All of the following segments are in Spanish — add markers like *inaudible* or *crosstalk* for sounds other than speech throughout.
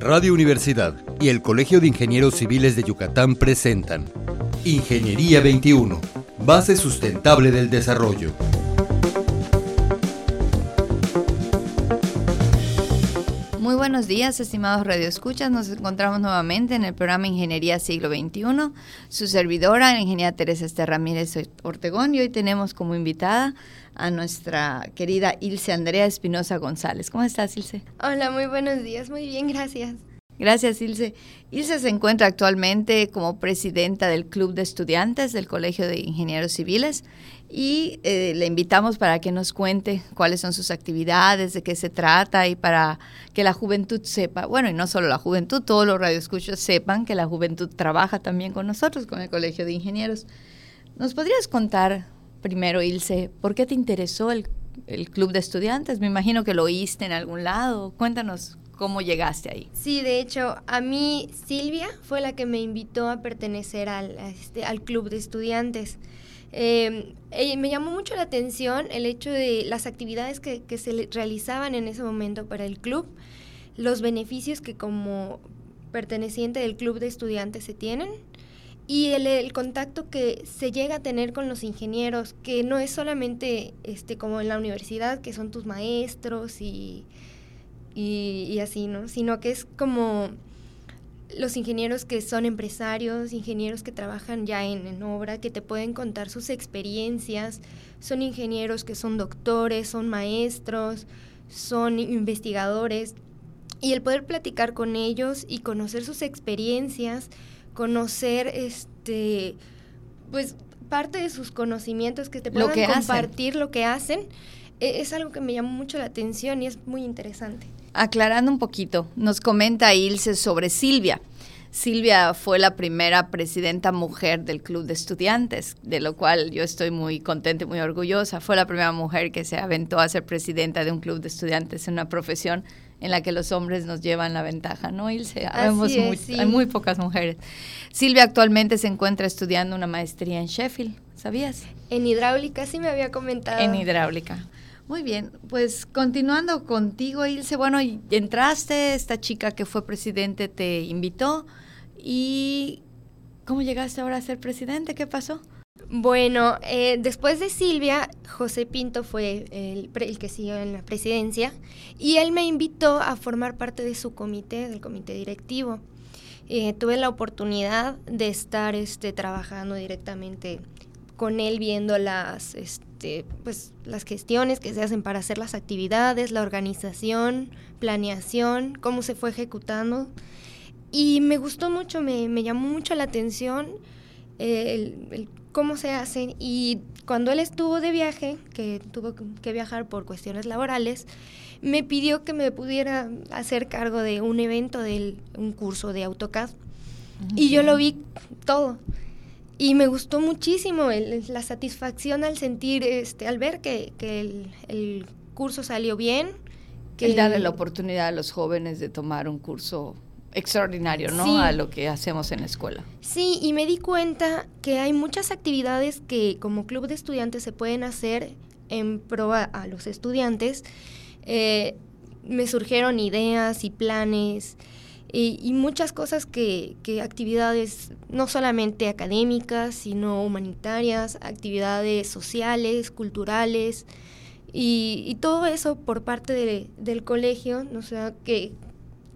Radio Universidad y el Colegio de Ingenieros Civiles de Yucatán presentan Ingeniería 21, base sustentable del desarrollo. Muy buenos días, estimados radioescuchas. Nos encontramos nuevamente en el programa Ingeniería Siglo XXI. Su servidora, la ingeniera Teresa Esther Ramírez Ortegón, y hoy tenemos como invitada a nuestra querida Ilse Andrea Espinosa González. ¿Cómo estás, Ilse? Hola, muy buenos días. Muy bien, gracias. Gracias, Ilse. Ilse se encuentra actualmente como presidenta del Club de Estudiantes del Colegio de Ingenieros Civiles y eh, le invitamos para que nos cuente cuáles son sus actividades, de qué se trata y para que la juventud sepa, bueno, y no solo la juventud, todos los radioescuchos sepan que la juventud trabaja también con nosotros, con el Colegio de Ingenieros. ¿Nos podrías contar primero, Ilse, por qué te interesó el, el Club de Estudiantes? Me imagino que lo oíste en algún lado. Cuéntanos ¿Cómo llegaste ahí? Sí, de hecho, a mí Silvia fue la que me invitó a pertenecer al, este, al club de estudiantes. Em, me llamó mucho la atención el hecho de las actividades que, que se realizaban en ese momento para el club, los beneficios que como perteneciente del club de estudiantes se tienen y el, contacto que se llega a tener con los ingenieros, que no es solamente este, como en la universidad, que son tus maestros y y, así, ¿no? Sino que es como los ingenieros que son empresarios, ingenieros que trabajan ya en, obra, que te pueden contar sus experiencias, son ingenieros que son doctores, son maestros, son investigadores, y el poder platicar con ellos y conocer sus experiencias, conocer este pues parte de sus conocimientos que te puedan compartir lo que hacen, e, es algo que me llamó mucho la atención y es muy interesante. Aclarando un poquito, nos comenta Ilse sobre Silvia. Silvia fue la primera presidenta mujer del Club de Estudiantes, de lo cual yo estoy muy contenta y muy orgullosa. Fue la primera mujer que se aventó a ser presidenta de un club de estudiantes en una profesión en la que los hombres nos llevan la ventaja, ¿no, Ilse? Hay muy pocas mujeres. Silvia actualmente se encuentra estudiando una maestría en Sheffield, ¿sabías? En hidráulica, sí me había comentado. En hidráulica. Muy bien, pues continuando contigo, Ilse, bueno, entraste, esta chica que fue presidente te invitó y ¿cómo llegaste ahora a ser presidente? ¿Qué pasó? Bueno, eh, después de Silvia, José Pinto fue el, que siguió en la presidencia y él me invitó a formar parte de su comité, del comité directivo. Eh, tuve la oportunidad de estar este, trabajando directamente con él viendo las, este, pues, las gestiones que se hacen para hacer las actividades, la organización, planeación, cómo se fue ejecutando. Y me gustó mucho, me, me llamó mucho la atención eh, el, cómo se hacen. Y cuando él estuvo de viaje, que tuvo que viajar por cuestiones laborales, me pidió que me pudiera hacer cargo de un evento, de un curso de AutoCAD. Y yo lo vi todo. Y me gustó muchísimo la satisfacción al sentir, este, al ver que, el, curso salió bien. Que el darle la oportunidad a los jóvenes de tomar un curso extraordinario, ¿no? A lo que hacemos en la escuela. Sí, y me di cuenta que hay muchas actividades que como club de estudiantes se pueden hacer en pro a, los estudiantes. Eh, me surgieron ideas y planes y, muchas cosas que, que, actividades no solamente académicas, sino humanitarias, actividades sociales, culturales, y, todo eso por parte del colegio, o sea, que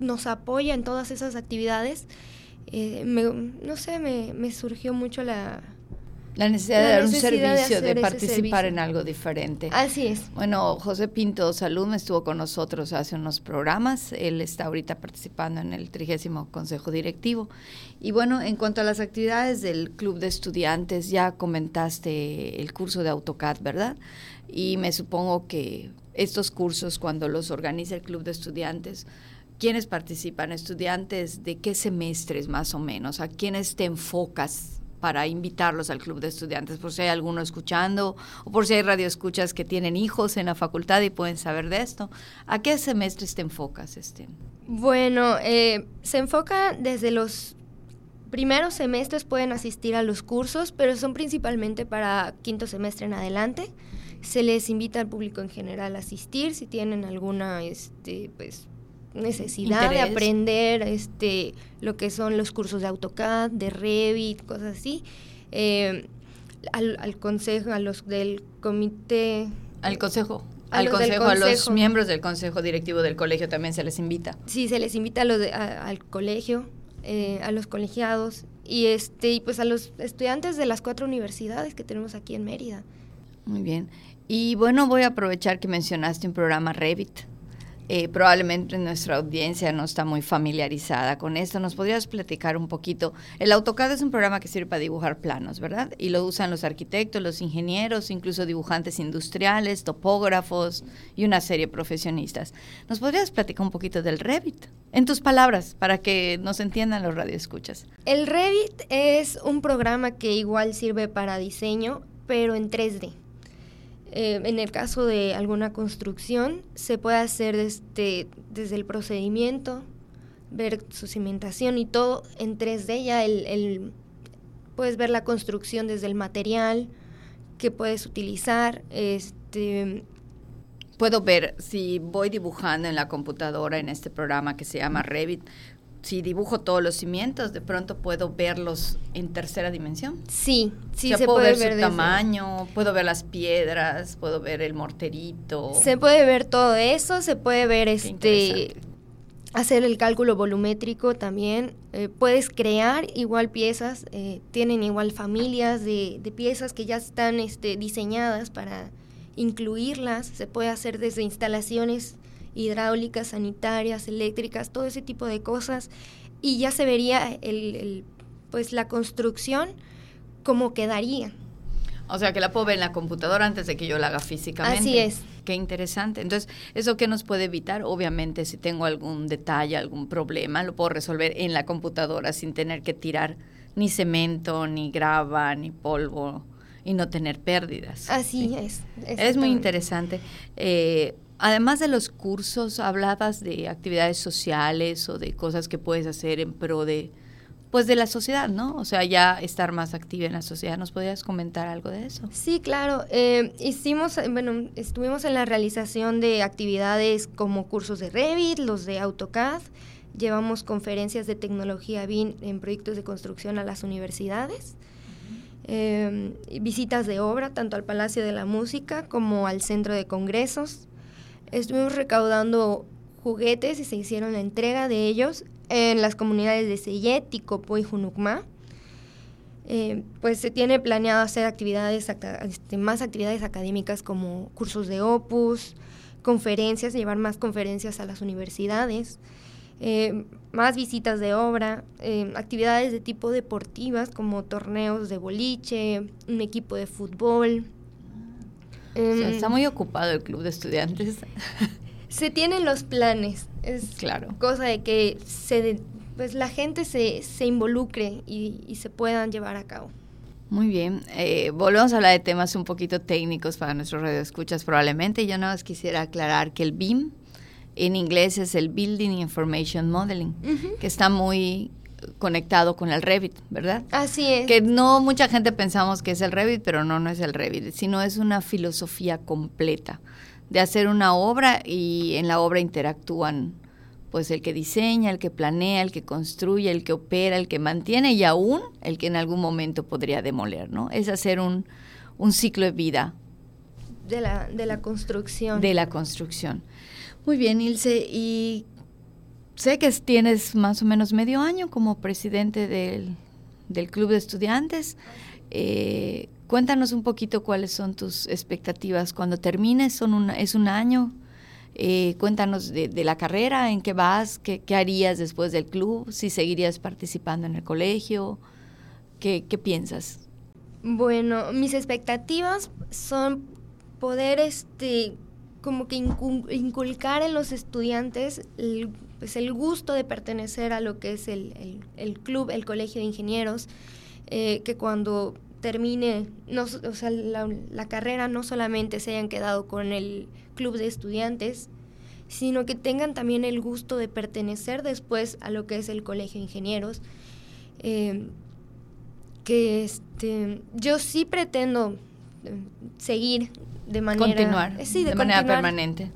nos apoya en todas esas actividades. Eh, no sé, me, me surgió mucho la, la necesidad de dar un servicio, de, participar en algo diferente. Así es. Bueno, José Pinto Salud estuvo con nosotros hace unos programas. Él está ahorita participando en el trigésimo Consejo Directivo. Y bueno, en cuanto a las actividades del Club de Estudiantes, ya comentaste el curso de AutoCAD, ¿verdad? Y me supongo que estos cursos, cuando los organiza el Club de Estudiantes, ¿quiénes participan? ¿Estudiantes de qué semestres más o menos? ¿A quiénes te enfocas para invitarlos al club de estudiantes, por si hay alguno escuchando o por si hay radioescuchas que tienen hijos en la facultad y pueden saber de esto. ¿A qué semestres te enfocas, Estén? Bueno, eh, se enfoca desde los primeros semestres pueden asistir a los cursos, pero son principalmente para quinto semestre en adelante. Se les invita al público en general a asistir si tienen alguna este, pues, necesidad de aprender este lo que son los cursos de AutoCAD, de Revit, cosas así. Eh, al, consejo, a los del comité. Al consejo. al consejo, a los miembros del consejo directivo del colegio también se les invita. Sí, se les invita a los al colegio, eh, a los colegiados y este y pues a los estudiantes de las cuatro universidades que tenemos aquí en Mérida. Muy bien. Y bueno, voy a aprovechar que mencionaste un programa Revit. Eh, probablemente nuestra audiencia no está muy familiarizada con esto. ¿Nos podrías platicar un poquito? El AutoCAD es un programa que sirve para dibujar planos, ¿verdad? Y lo usan los arquitectos, los ingenieros, incluso dibujantes industriales, topógrafos y una serie de profesionistas. ¿Nos podrías platicar un poquito del Revit? En tus palabras, para que nos entiendan los radioescuchas. El Revit es un programa que igual sirve para diseño, pero en 3D. Eh, en el caso de alguna construcción, se puede hacer desde, desde el procedimiento, ver su cimentación y todo en 3D. Ya el, puedes ver la construcción desde el material que puedes utilizar. Este, Puedo ver si voy dibujando en la computadora en este programa que se llama Revit, si dibujo todos los cimientos, de pronto puedo verlos en tercera dimensión. Sí, sí, se puede ver, su tamaño, puedo ver las piedras, puedo ver el morterito. Se puede ver todo eso, se puede ver este hacer el cálculo volumétrico también. Eh, puedes crear igual piezas, eh, tienen igual familias de, de, piezas que ya están este, diseñadas para incluirlas. Se puede hacer desde instalaciones hidráulicas, sanitarias, eléctricas, todo ese tipo de cosas, y ya se vería el, pues la construcción como quedaría. O sea, que la puedo ver en la computadora antes de que yo la haga físicamente. Así es. Qué interesante. Entonces, ¿eso qué nos puede evitar? Obviamente, si tengo algún detalle, algún problema, lo puedo resolver en la computadora sin tener que tirar ni cemento, ni grava, ni polvo y no tener pérdidas. Así es. Es muy interesante. Eh, Además de los cursos, hablabas de actividades sociales o de cosas que puedes hacer en pro de, pues de la sociedad, ¿no? O sea, ya estar más activa en la sociedad. ¿Nos podrías comentar algo de eso? Sí, claro. Eh, hicimos, bueno, estuvimos en la realización de actividades como cursos de Revit, los de AutoCAD. Llevamos conferencias de tecnología BIM en proyectos de construcción a las universidades. Eh, visitas de obra tanto al Palacio de la Música como al Centro de Congresos estuvimos recaudando juguetes y se hicieron la entrega de ellos en las comunidades de Seyet, Ticopo y Junucma. Eh, pues se tiene planeado hacer actividades, este, más actividades académicas como cursos de opus, conferencias, llevar más conferencias a las universidades, eh, más visitas de obra, eh, actividades de tipo deportivas como torneos de boliche, un equipo de fútbol, está muy ocupado el club de estudiantes. *laughs* Se tienen los planes. Es claro. cosa de que se, pues la gente se, se involucre y, se puedan llevar a cabo. Muy bien. Eh, volvemos a hablar de temas un poquito técnicos para nuestros radioescuchas probablemente. Yo nada más quisiera aclarar que el BIM en inglés es el Building Information Modeling, que está muy conectado con el Revit, ¿verdad? Así es. Que no mucha gente pensamos que es el Revit, pero no, no es el Revit, sino es una filosofía completa de hacer una obra y en la obra interactúan pues el que diseña, el que planea, el que construye, el que opera, el que mantiene y aún el que en algún momento podría demoler, ¿no? Es hacer un, un ciclo de vida. De la, de la construcción. De la construcción. Muy bien, Ilse. ¿Y sé que tienes más o menos medio año como presidente del, Club de Estudiantes. Eh, cuéntanos un poquito cuáles son tus expectativas cuando termines, son es un año. Eh, cuéntanos de, la carrera, en qué vas, qué, harías después del club, si seguirías participando en el colegio, qué, qué piensas. Bueno, mis expectativas son poder, este, como que inculcar en los estudiantes el pues el gusto de pertenecer a lo que es el, club, el colegio de ingenieros, eh, que cuando termine no, o sea, la, carrera no solamente se hayan quedado con el club de estudiantes, sino que tengan también el gusto de pertenecer después a lo que es el colegio de ingenieros. Eh, que este, yo sí pretendo eh, seguir de manera... Continuar, de, manera permanente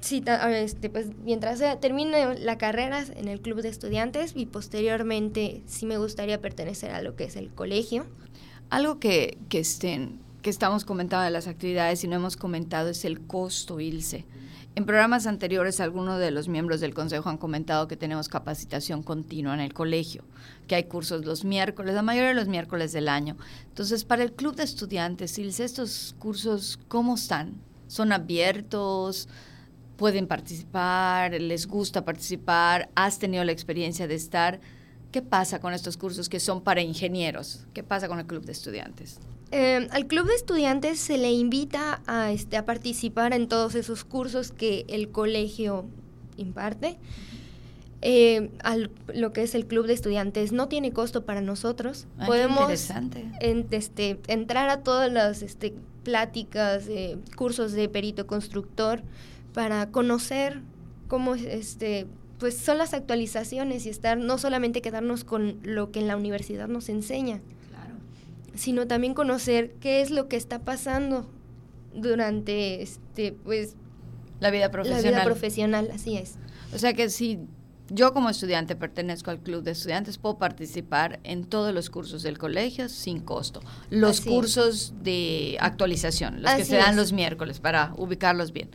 Sí, este, pues mientras termine la carrera en el club de estudiantes y posteriormente sí me gustaría pertenecer a lo que es el colegio. Algo que, que, estén, que estamos comentando de las actividades y no hemos comentado es el costo, Ilse. En programas anteriores, algunos de los miembros del Consejo han comentado que tenemos capacitación continua en el colegio, que hay cursos los miércoles, la mayoría de los miércoles del año. Entonces, para el club de estudiantes, estos cursos, ¿cómo están? ¿Son abiertos? ¿Pueden participar? ¿Les gusta participar? ¿Has tenido la experiencia de estar? ¿Qué pasa con estos cursos que son para ingenieros? ¿Qué pasa con el club de estudiantes? Eh, al club de estudiantes se le invita a, este, a participar en todos esos cursos que el colegio imparte. Eh, al, lo que es el club de estudiantes no tiene costo para nosotros. Podemos este, entrar a todas las este, pláticas, eh, cursos de perito constructor para conocer cómo este, pues son las actualizaciones y estar no solamente quedarnos con lo que en la universidad nos enseña sino también conocer qué es lo que está pasando durante este pues la vida profesional. La vida profesional, así es. O sea que si yo como estudiante pertenezco al club de estudiantes, puedo participar en todos los cursos del colegio sin costo. Los cursos de actualización, los que se dan los miércoles para ubicarlos bien.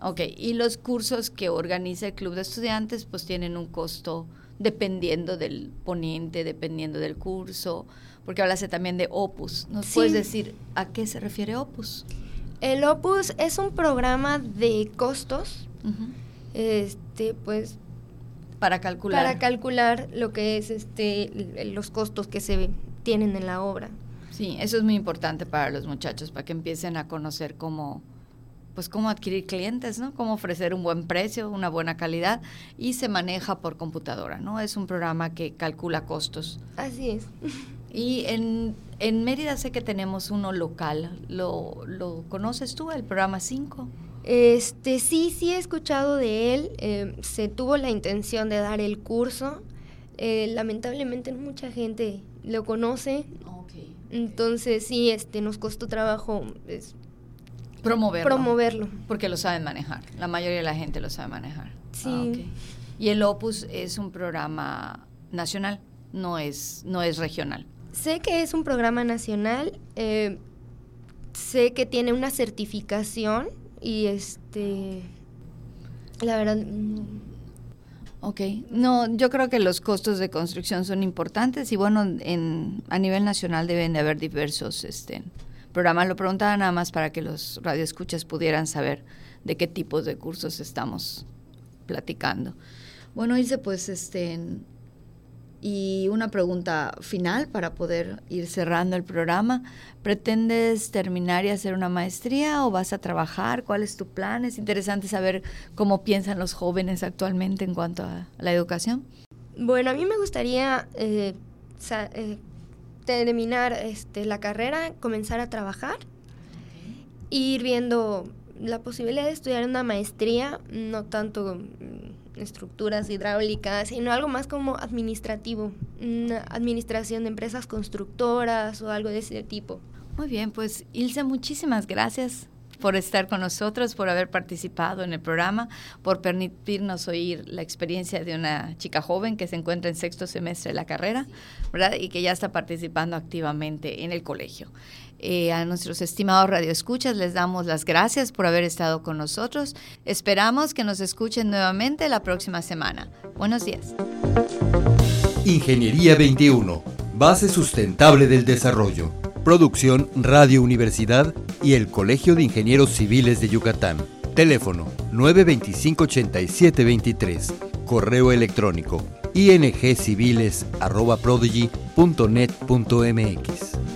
Ok, y los cursos que organiza el club de estudiantes pues tienen un costo dependiendo del ponente, dependiendo del curso porque hablaste también de Opus. ¿Nos puedes decir a qué se refiere Opus? El Opus es un programa de costos, este, pues para calcular para calcular lo que es este los costos que se tienen en la obra. Sí, eso es muy importante para los muchachos para que empiecen a conocer cómo pues cómo adquirir clientes, ¿no? Cómo ofrecer un buen precio, una buena calidad y se maneja por computadora, ¿no? Es un programa que calcula costos. Así es. *laughs* Y en, en Mérida sé que tenemos uno local. ¿Lo, lo conoces tú, el programa 5? Este, sí, sí he escuchado de él. Eh, se tuvo la intención de dar el curso. Eh, lamentablemente mucha gente lo conoce. Entonces sí, este, nos costó trabajo promoverlo. Promoverlo. Porque lo saben manejar. La mayoría de la gente lo sabe manejar. Sí. Ah, y el Opus es un programa nacional, no es, no es regional. Sé que es un programa nacional, eh, sé que tiene una certificación y este, la verdad... Mm. Ok, no, yo creo que los costos de construcción son importantes y bueno, en, a nivel nacional deben de haber diversos este, programas. Lo preguntaba nada más para que los radioescuchas pudieran saber de qué tipos de cursos estamos platicando. Bueno, Ilse, pues este, y una pregunta final para poder ir cerrando el programa. ¿Pretendes terminar y hacer una maestría o vas a trabajar? ¿Cuál es tu plan? Es interesante saber cómo piensan los jóvenes actualmente en cuanto a la educación. Bueno, a mí me gustaría eh, eh, terminar este, la carrera, comenzar a trabajar, ir viendo la posibilidad de estudiar una maestría, no tanto estructuras hidráulicas, sino algo más como administrativo, una administración de empresas constructoras o algo de ese tipo. Muy bien, pues Ilse, muchísimas gracias por estar con nosotros, por haber participado en el programa, por permitirnos oír la experiencia de una chica joven que se encuentra en sexto semestre de la carrera, ¿verdad? Y que ya está participando activamente en el colegio. Eh, a nuestros estimados radioescuchas les damos las gracias por haber estado con nosotros. Esperamos que nos escuchen nuevamente la próxima semana. Buenos días. Ingeniería 21, base sustentable del desarrollo. Producción Radio Universidad y el Colegio de Ingenieros Civiles de Yucatán. Teléfono 925-8723. Correo electrónico ingciviles.prodigy.net.mx.